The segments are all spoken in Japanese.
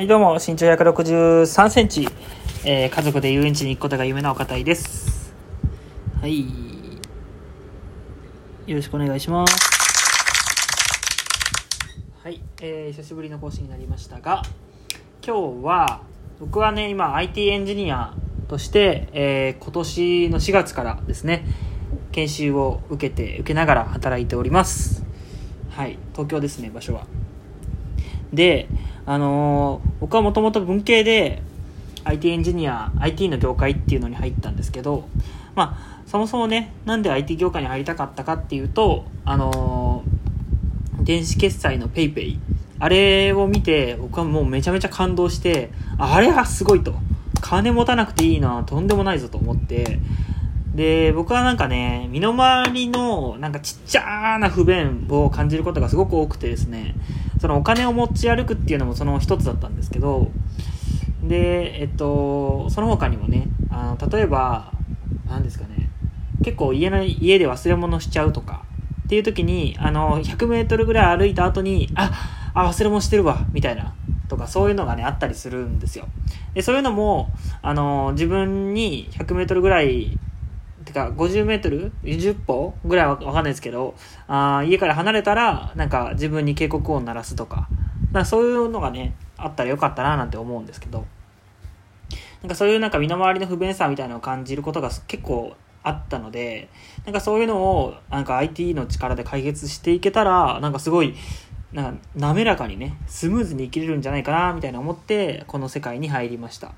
はい、どうも、身長163センチ、えー家族で遊園地に行くことが夢のお方いです。はい。よろしくお願いします。はい、えー久しぶりの更新になりましたが、今日は、僕はね、今、IT エンジニアとして、えー今年の4月からですね、研修を受けて、受けながら働いております。はい、東京ですね、場所は。で、あのー僕はもともと文系で IT エンジニア IT の業界っていうのに入ったんですけどまあそもそもねなんで IT 業界に入りたかったかっていうとあのー電子決済の PayPay あれを見て僕はもうめちゃめちゃ感動してあれはすごいと。金持たなくていいなとんでもないぞと思って。で僕はなんかね身の回りのなんかちっちゃな不便を感じることがすごく多くてですね。そのお金を持ち歩くっていうのもその一つだったんですけどでえっとその他にもねあの例えば何ですかね結構家の家で忘れ物しちゃうとかっていう時にあの 100m ぐらい歩いた後にああ忘れ物してるわみたいなとかそういうのがねあったりするんですよ。でそういうのもあの自分に 100m ぐらいてか 50m20 歩？ぐらいは分かんないですけどあ家から離れたらなんか自分に警告音鳴らすとか。なんかそういうのがねあったらよかったななんて思うんですけど。なんかそういうなんか身の回りの不便さみたいなのを感じることが結構あったのでなんかそういうのをなんか IT の力で解決していけたらなんかすごいなんか滑らかにねスムーズに生きれるんじゃないかなみたいな思ってこの世界に入りました。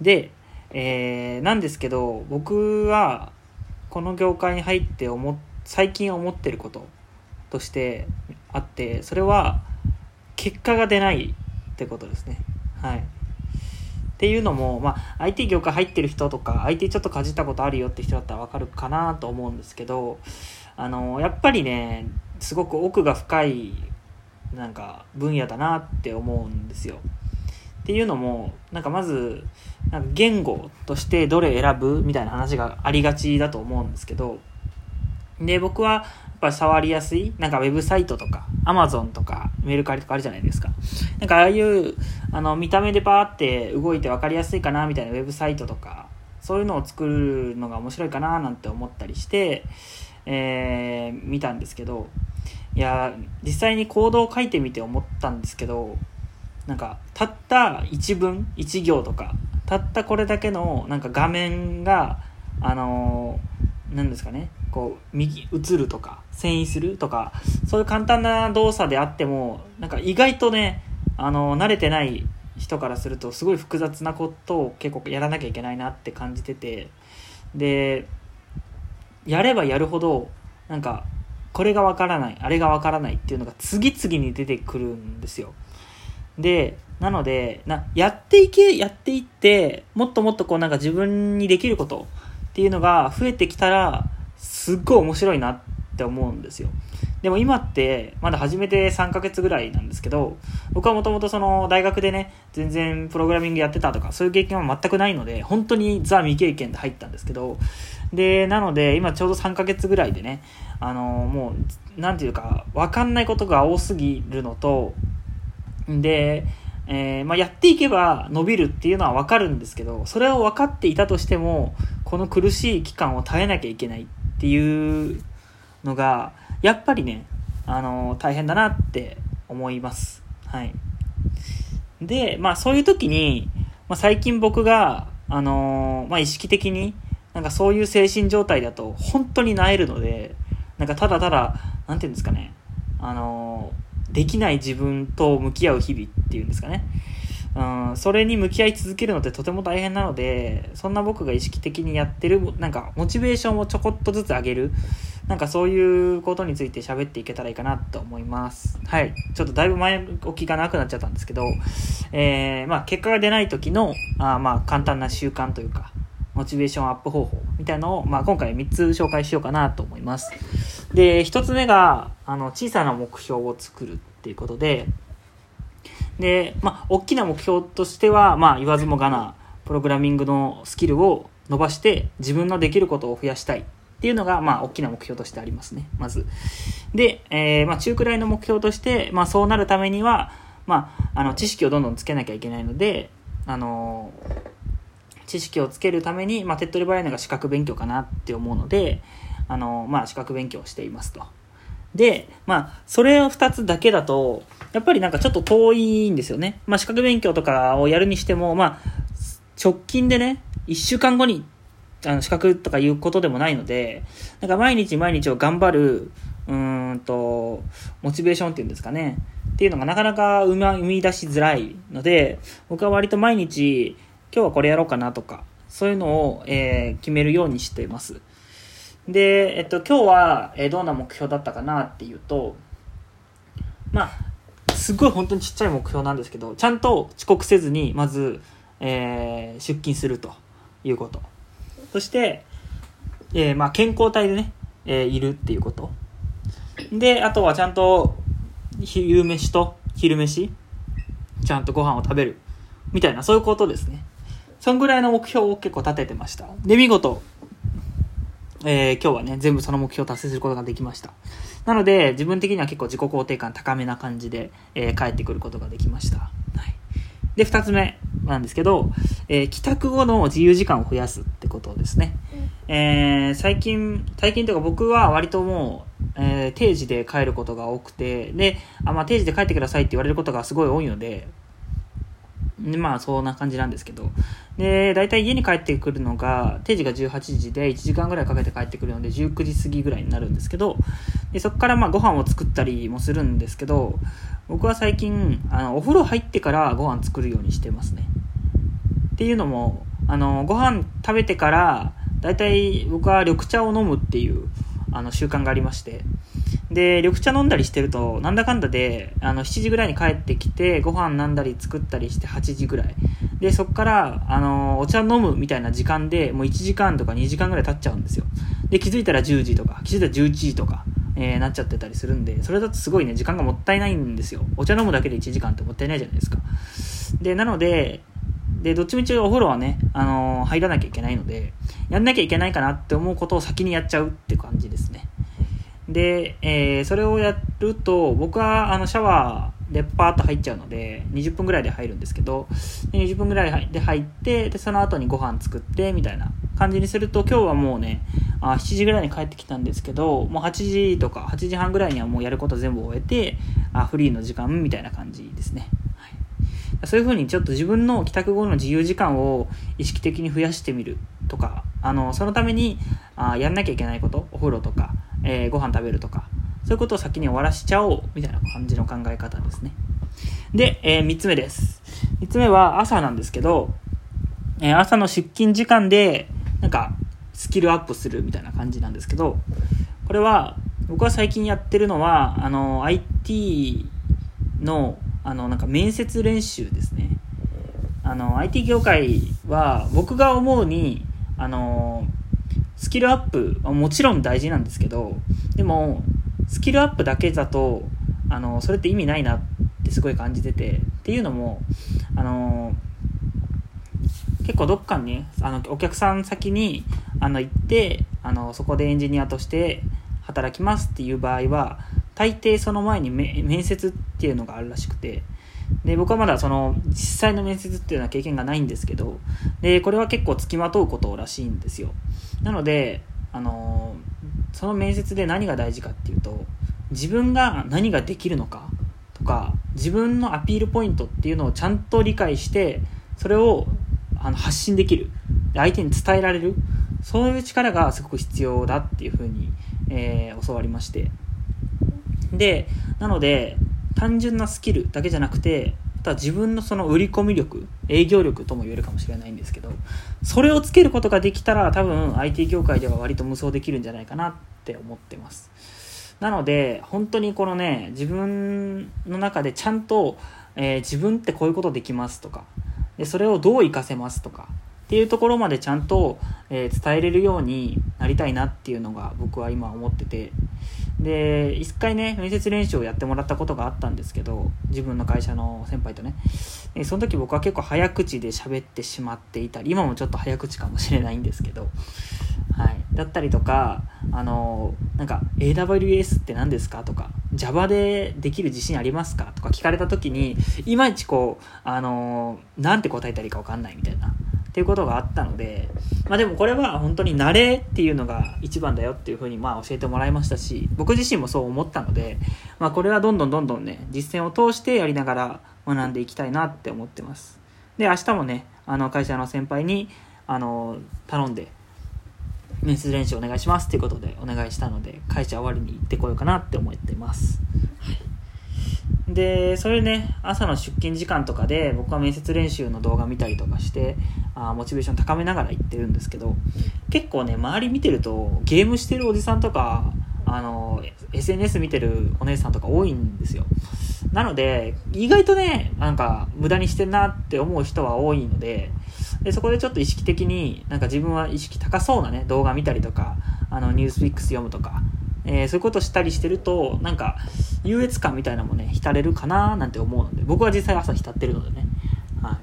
で、えーなんですけど僕はこの業界に入って思最近思ってることとしてあってそれは結果が出ないってことですね。はい。っていうのも、まあ、IT 業界入ってる人とか IT ちょっとかじったことあるよって人だったら分かるかなと思うんですけどあのやっぱりねすごく奥が深いなんか分野だなって思うんですよ。っていうのもなんかまずなんか言語としてどれ選ぶみたいな話がありがちだと思うんですけどで僕はやっぱり触りやすいなんかウェブサイトとか Amazon とかメルカリとかあるじゃないですか。なんかああいうあの見た目でバーって動いて分かりやすいかなみたいなウェブサイトとかそういうのを作るのが面白いかななんて思ったりして、えー見たんですけどいや実際にコードを書いてみて思ったんですけどなんかたった一文一行とかたったこれだけのなんか画面があのーですかねこう右映るとか遷移するとかそういう簡単な動作であってもなんか意外とねあの慣れてない人からするとすごい複雑なことを結構やらなきゃいけないなって感じててでやればやるほどなんかこれがわからないあれがわからないっていうのが次々に出てくるんですよ。でなのでなやっていけやっていってもっともっとこうなんか自分にできることっていうのが増えてきたらすっごい面白いなって思うんですよ。でも今ってまだ始めて3ヶ月ぐらいなんですけど僕はもともとその大学でね全然プログラミングやってたとかそういう経験は全くないので本当にザ未経験で入ったんですけどでなので今ちょうど3ヶ月ぐらいでねあのもうなんていうか分かんないことが多すぎるのとで、えーまあ、やっていけば伸びるっていうのは分かるんですけどそれを分かっていたとしてもこの苦しい期間を耐えなきゃいけないっていうのがやっぱりね、あの大変だなって思います。はい。で、まあそういう時に、まあ、最近僕が、あのまあ、意識的になんかそういう精神状態だと本当になえるのでなんかただただなんていうんですかねあのできない自分と向き合う日々っていうんですかね。うん、それに向き合い続けるのってとても大変なのでそんな僕が意識的にやってるなんかモチベーションをちょこっとずつ上げるなんかそういうことについて喋っていけたらいいかなと思います。はい。ちょっとだいぶ前置きがなくなっちゃったんですけど、えーまあ、結果が出ない時のあまあ簡単な習慣というかモチベーションアップ方法みたいのを、まあ、今回3つ紹介しようかなと思いますで1つ目があの小さな目標を作るっていうことでで、まあ、大きな目標としては、まあ、言わずもがな、プログラミングのスキルを伸ばして、自分のできることを増やしたいっていうのが、まあ、大きな目標としてありますね、まず。で、えーまあ、中くらいの目標として、まあ、そうなるためには、まあ、あの知識をどんどんつけなきゃいけないので、あの知識をつけるために、まあ、手っ取り早いのが資格勉強かなって思うので、あのまあ、資格勉強をしていますと。で、まあ、それを2つだけだと、やっぱりなんかちょっと遠いんですよね。まあ、資格勉強とかをやるにしても、まあ、直近でね、1週間後にあの資格とかいうことでもないので、なんか毎日毎日を頑張る、うんと、モチベーションっていうんですかね。っていうのがなかなか生み出しづらいので、僕は割と毎日、今日はこれやろうかなとか、そういうのを、えー、決めるようにしています。で、えっと、今日は、えー、どんな目標だったかなっていうと、まあ、すごい本当にちっちゃい目標なんですけど、ちゃんと遅刻せずに、まず、えー、出勤するということ。そして、えー、まあ、健康体でね、え、いるっていうこと。で、あとはちゃんと、夕飯と昼飯、ちゃんとご飯を食べる。みたいな、そういうことですね。そんぐらいの目標を結構立ててました。で、見事、えー、今日はね、全部その目標を達成することができました。なので、自分的には結構自己肯定感高めな感じで、えー、帰ってくることができました。はい。で、二つ目なんですけど、えー、帰宅後の自由時間を増やすってことですね。えー、最近、最近というか僕は割ともう、えー、定時で帰ることが多くて、で、あ、まあ定時で帰ってくださいって言われることがすごい多いので、でまあそんな感じなんですけど。で大体家に帰ってくるのが定時が18時で1時間ぐらいかけて帰ってくるので19時過ぎぐらいになるんですけど。でそこからまあご飯を作ったりもするんですけど僕は最近あのお風呂入ってからご飯作るようにしてますね。っていうのもあのご飯食べてから大体僕は緑茶を飲むっていうあの習慣がありまして。で、緑茶飲んだりしてると、なんだかんだで、あの、7時ぐらいに帰ってきて、ご飯飲んだり作ったりして8時ぐらい。で、そっから、あの、お茶飲むみたいな時間で、もう1時間とか2時間ぐらい経っちゃうんですよ。で、気づいたら10時とか、気づいたら11時とか、えー、なっちゃってたりするんで、それだとすごいね、時間がもったいないんですよ。お茶飲むだけで1時間ってもったいないじゃないですか。で、なので、で、どっちみちお風呂はね、あのー、入らなきゃいけないので、やんなきゃいけないかなって思うことを先にやっちゃうって感じですね。で、えー、それをやると、僕はあのシャワーでパーッと入っちゃうので、20分ぐらいで入るんですけど、20分ぐらいで入って、で、その後にご飯作って、みたいな感じにすると、今日はもうね、あ7時ぐらいに帰ってきたんですけど、もう8時とか8時半ぐらいにはもうやること全部終えて、あフリーの時間みたいな感じですね。そういうふうにちょっと自分の帰宅後の自由時間を意識的に増やしてみるとか、あの、そのために、あやんなきゃいけないこと、お風呂とか、えー、ご飯食べるとか、そういうことを先に終わらしちゃおう、みたいな感じの考え方ですね。で、えー、3つ目です。3つ目は朝なんですけど、えー、朝の出勤時間で、なんか、スキルアップするみたいな感じなんですけど、これは、僕は最近やってるのは、あの、IT の、あの、なんか面接練習ですね。あの、IT 業界は、僕が思うに、あの、スキルアップはもちろん大事なんですけど、でも、スキルアップだけだと、あの、それって意味ないなってすごい感じてて、っていうのも、あの、結構どっかにね、あの、お客さん先に、あの、行って、あの、そこでエンジニアとして働きますっていう場合は、大抵その前に面接っていうのがあるらしくて、で、僕はまだその実際の面接っていうのは経験がないんですけど、で、これは結構付きまとうことらしいんですよ。なので、あのー、その面接で何が大事かっていうと、自分が何ができるのかとか、自分のアピールポイントっていうのをちゃんと理解して、それをあの発信できる。相手に伝えられる。そういう力がすごく必要だっていうふうに、えー、教わりまして。で、なので、単純なスキルだけじゃなくて、ただ自分のその売り込み力、営業力とも言えるかもしれないんですけど、それをつけることができたら多分 IT 業界では割と無双できるんじゃないかなって思ってます。なので、本当にこのね、自分の中でちゃんと、えー、自分ってこういうことできますとか、でそれをどう活かせますとか、っていうところまでちゃんと、えー、伝えれるようになりたいなっていうのが僕は今思ってて、で一回ね面接練習をやってもらったことがあったんですけど自分の会社の先輩とね。その時僕は結構早口で喋ってしまっていたり今もちょっと早口かもしれないんですけど、はい、だったりとかあのなんか AWS って何ですかとか Java でできる自信ありますかとか聞かれた時にいまいちこうあのなんて答えたらいいか分かんないみたいなっていうことがあったので、まあでもこれは本当に慣れっていうのが一番だよっていうふうにまあ教えてもらいましたし、僕自身もそう思ったので、まあこれはどんどんどんどんね、実践を通してやりながら学んでいきたいなって思ってます。で、明日もね、あの会社の先輩に、あの、頼んで、面接練習お願いしますっていうことでお願いしたので、会社終わりに行ってこようかなって思ってます。はいで、それね、朝の出勤時間とかで僕は面接練習の動画見たりとかして、あモチベーション高めながら行ってるんですけど、結構ね、周り見てるとゲームしてるおじさんとか、あの、SNS 見てるお姉さんとか多いんですよ。なので、意外とね、なんか無駄にしてんなって思う人は多いので、でそこでちょっと意識的になんか自分は意識高そうなね動画見たりとかあのニュースフィックス読むとかえー、そういうことしたりしてると、なんか、優越感みたいなのもね、浸れるかななんて思うので、僕は実際朝浸ってるのでね。は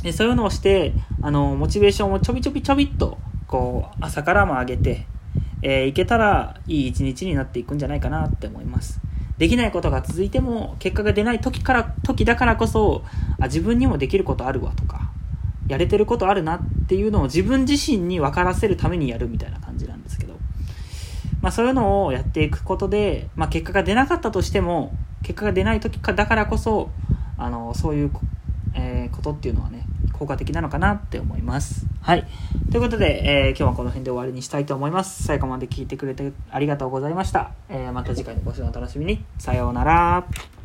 い。でそういうのをして、あの、モチベーションをちょびちょびちょびっと、こう、朝からも上げて、えー、いけたらいい一日になっていくんじゃないかなって思います。できないことが続いても、結果が出ない時から、時だからこそ、あ、自分にもできることあるわとか、やれてることあるなっていうのを自分自身に分からせるためにやるみたいな感じなんですけど。まあ、そういうのをやっていくことで、まあ、結果が出なかったとしても結果が出ない時かだからこそあのそういう、えー、ことっていうのはね効果的なのかなって思います。はい。ということで、えー、今日はこの辺で終わりにしたいと思います。最後まで聞いてくれてありがとうございました。えー、また次回のご視聴お楽しみに。さようなら。